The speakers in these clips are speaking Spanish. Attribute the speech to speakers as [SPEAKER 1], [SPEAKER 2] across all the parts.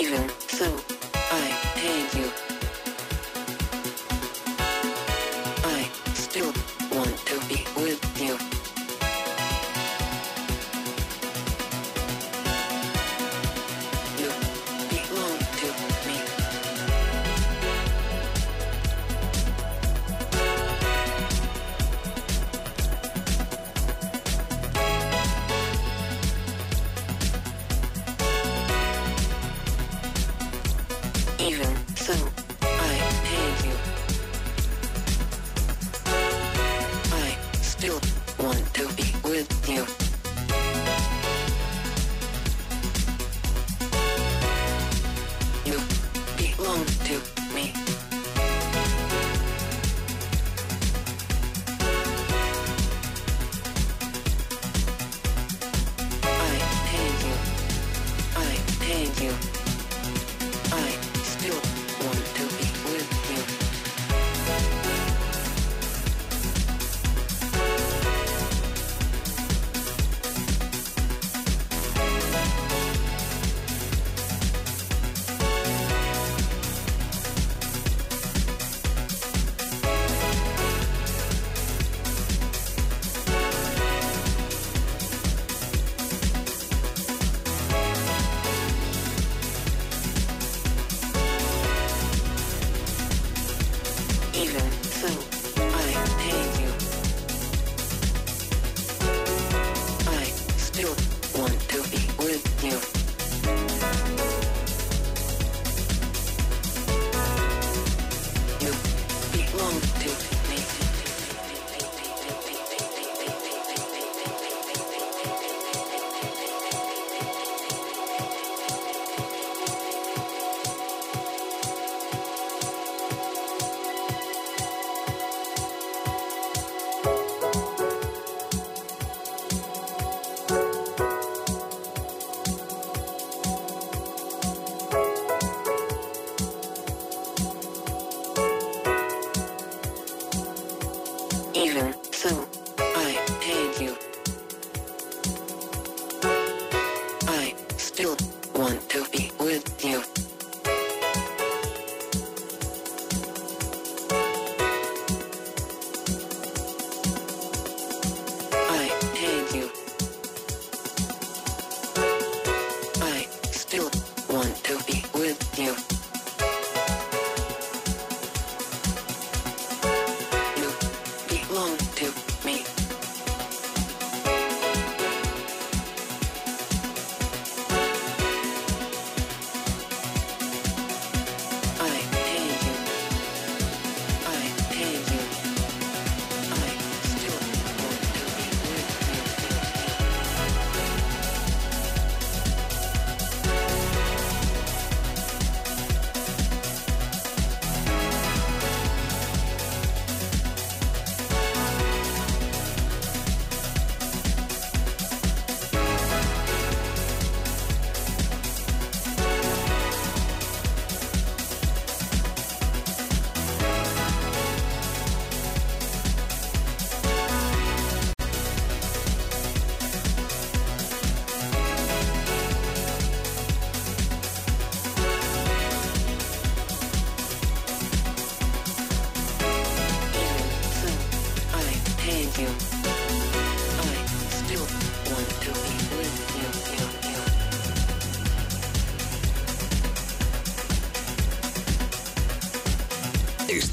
[SPEAKER 1] Steven.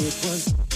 [SPEAKER 2] it was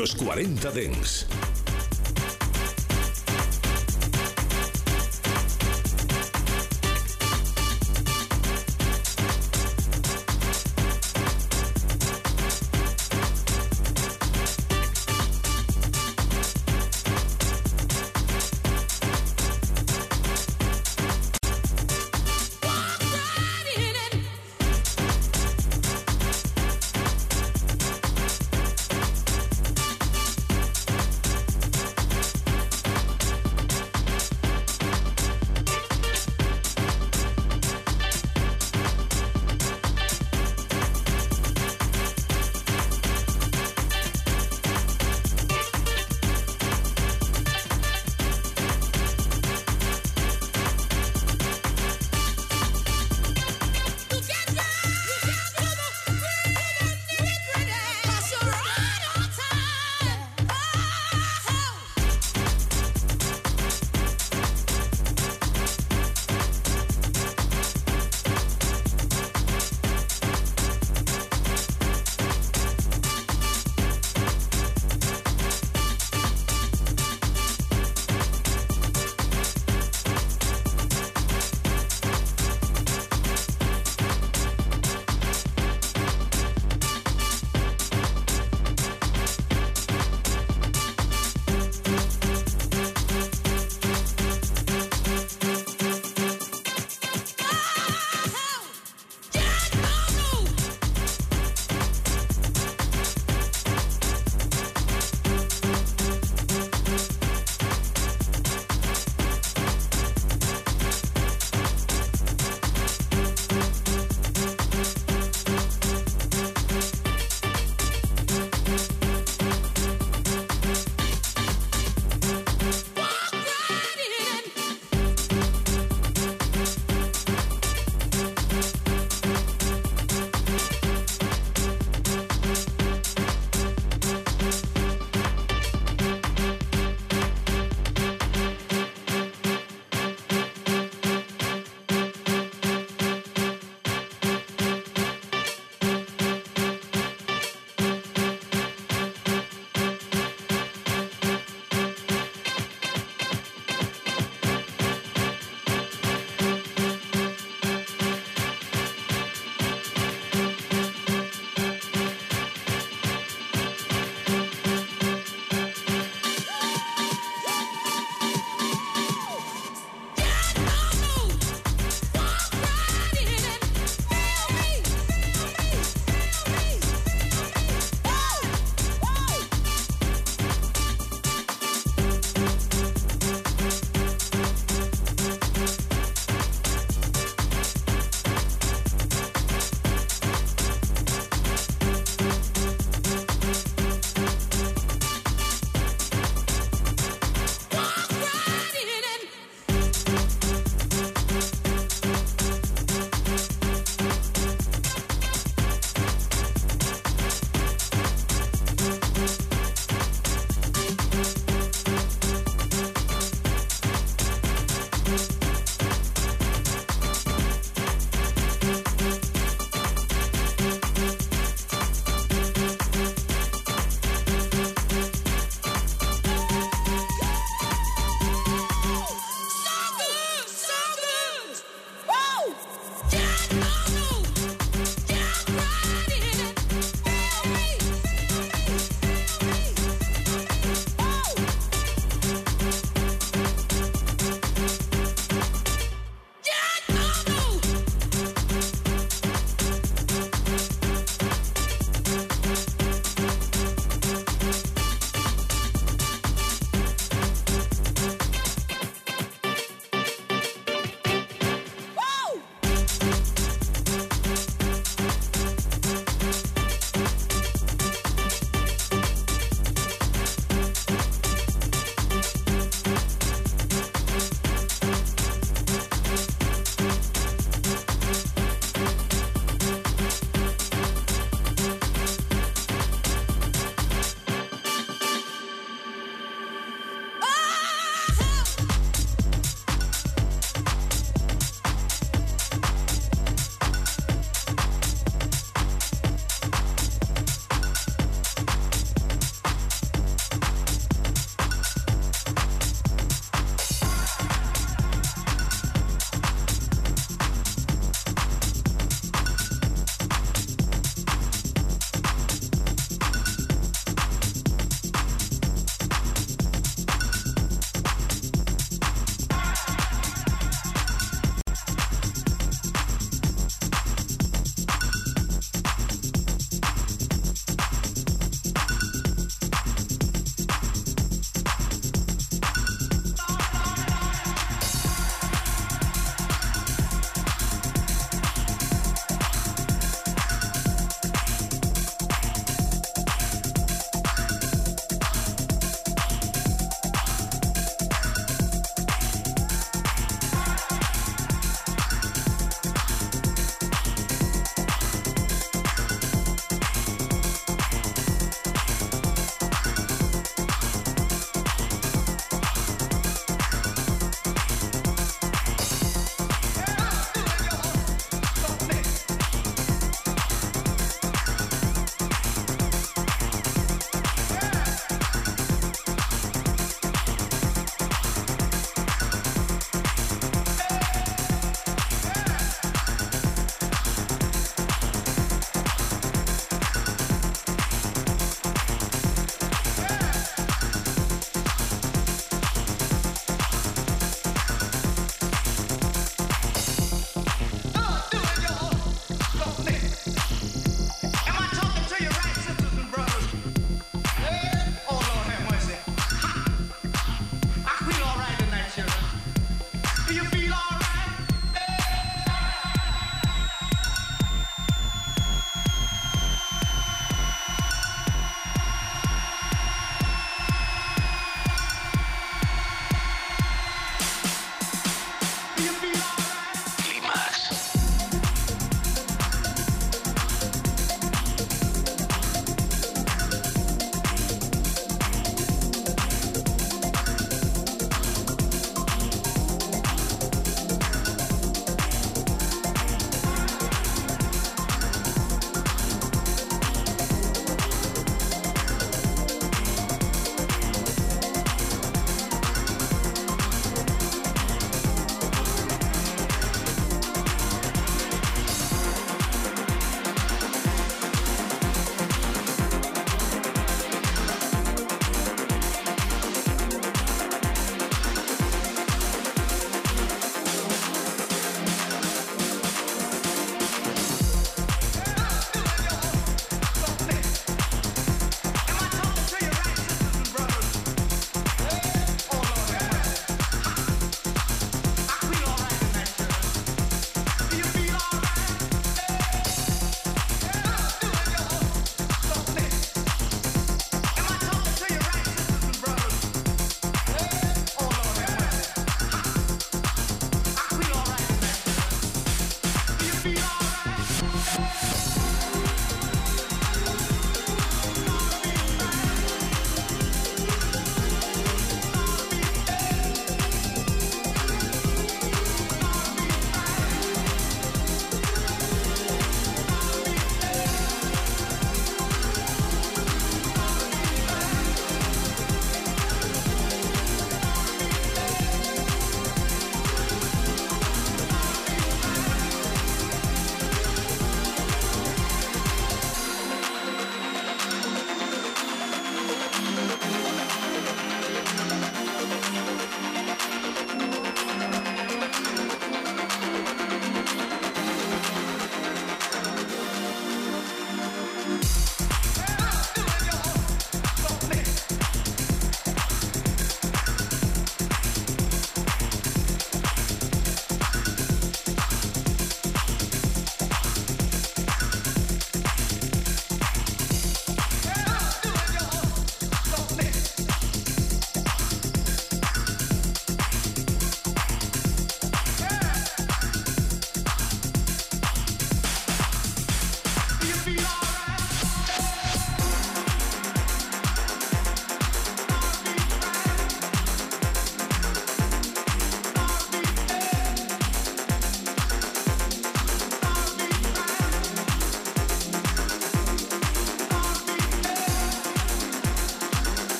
[SPEAKER 2] Los 40 Dens.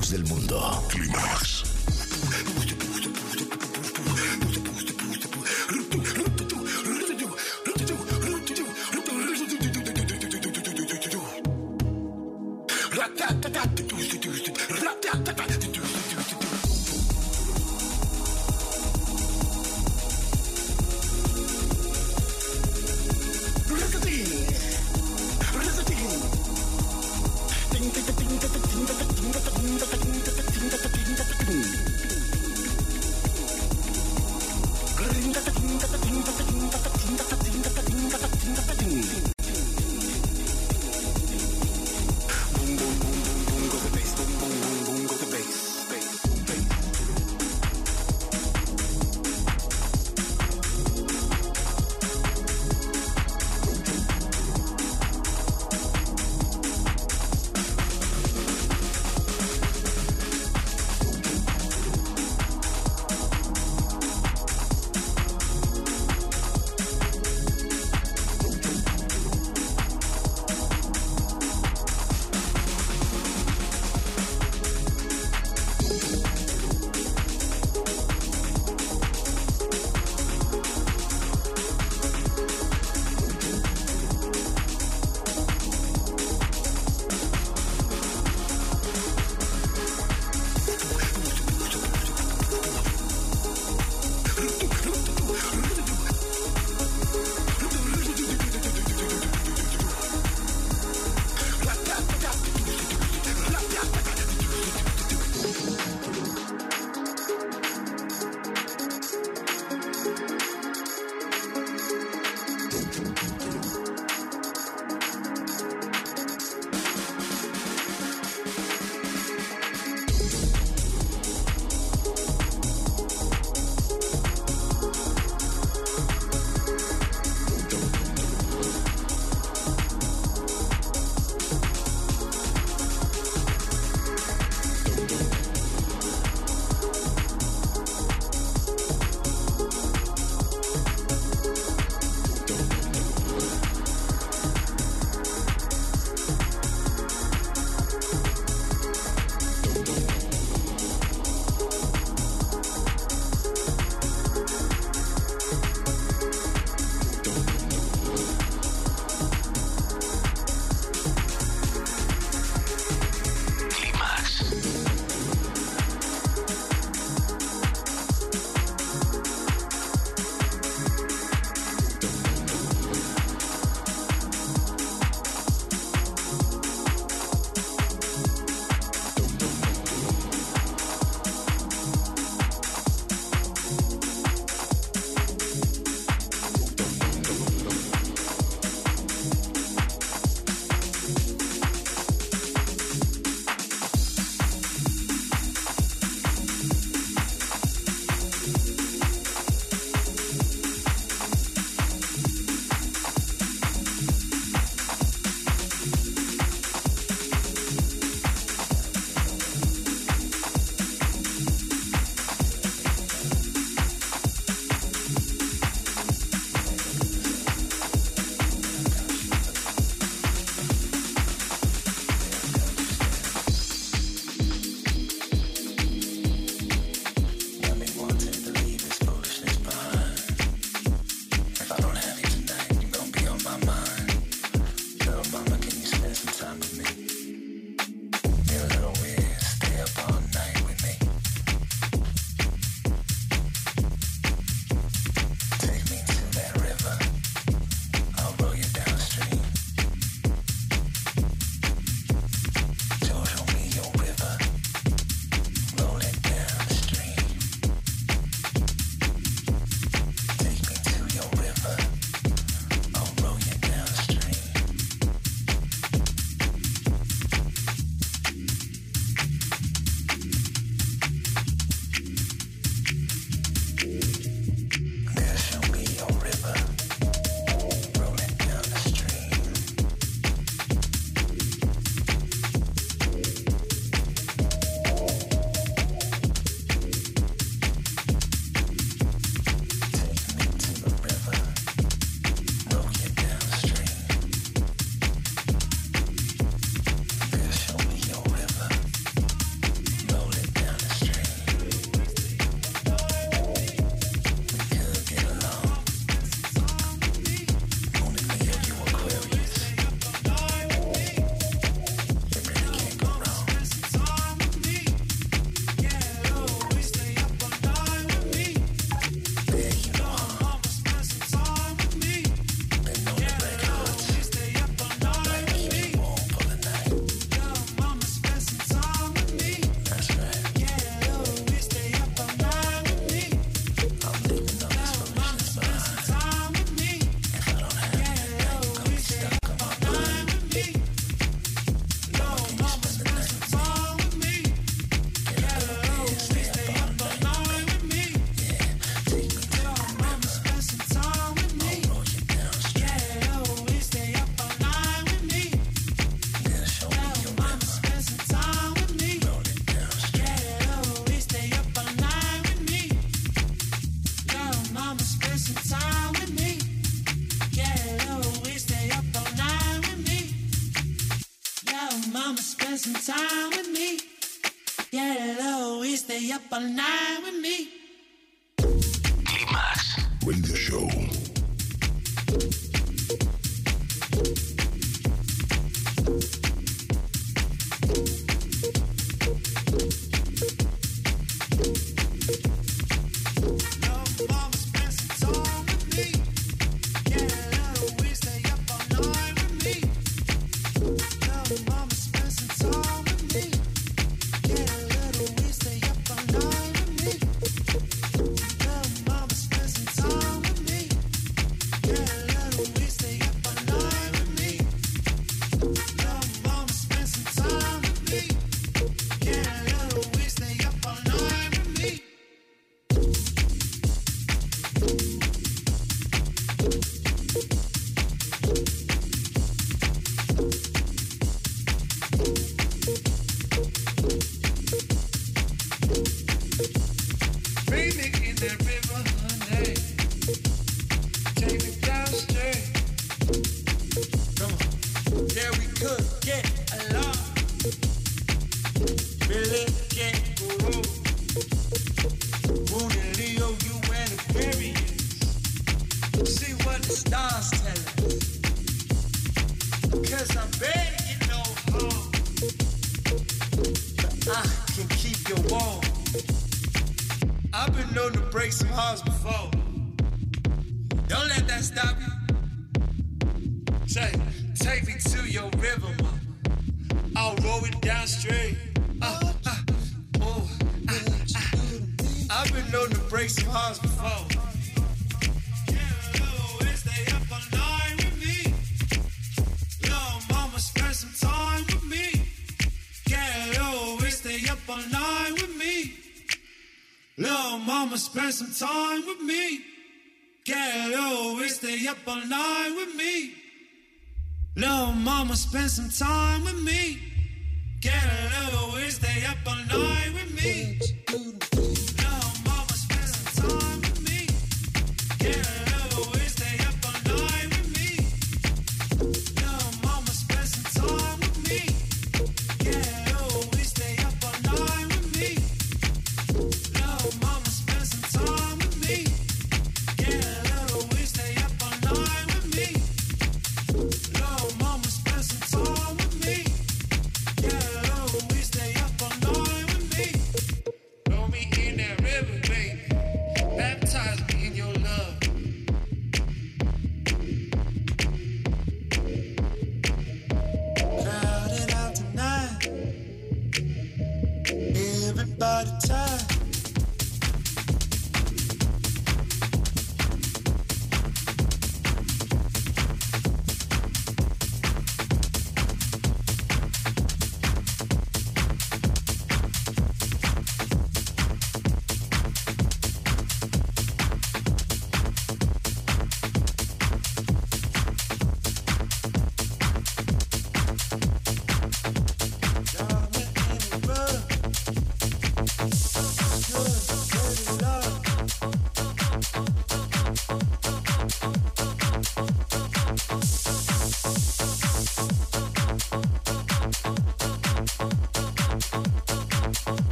[SPEAKER 3] Del mundo.
[SPEAKER 4] Spend some time with me. Get away, stay up all night with me.
[SPEAKER 1] Little mama,
[SPEAKER 4] spend some time with me. Get away, stay up all night with me.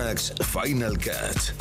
[SPEAKER 3] Climax Final Cut.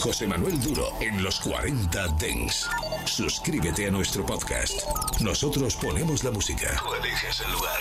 [SPEAKER 3] José Manuel Duro en los 40 Dens. Suscríbete a nuestro podcast. Nosotros ponemos la música. Tú eliges el lugar.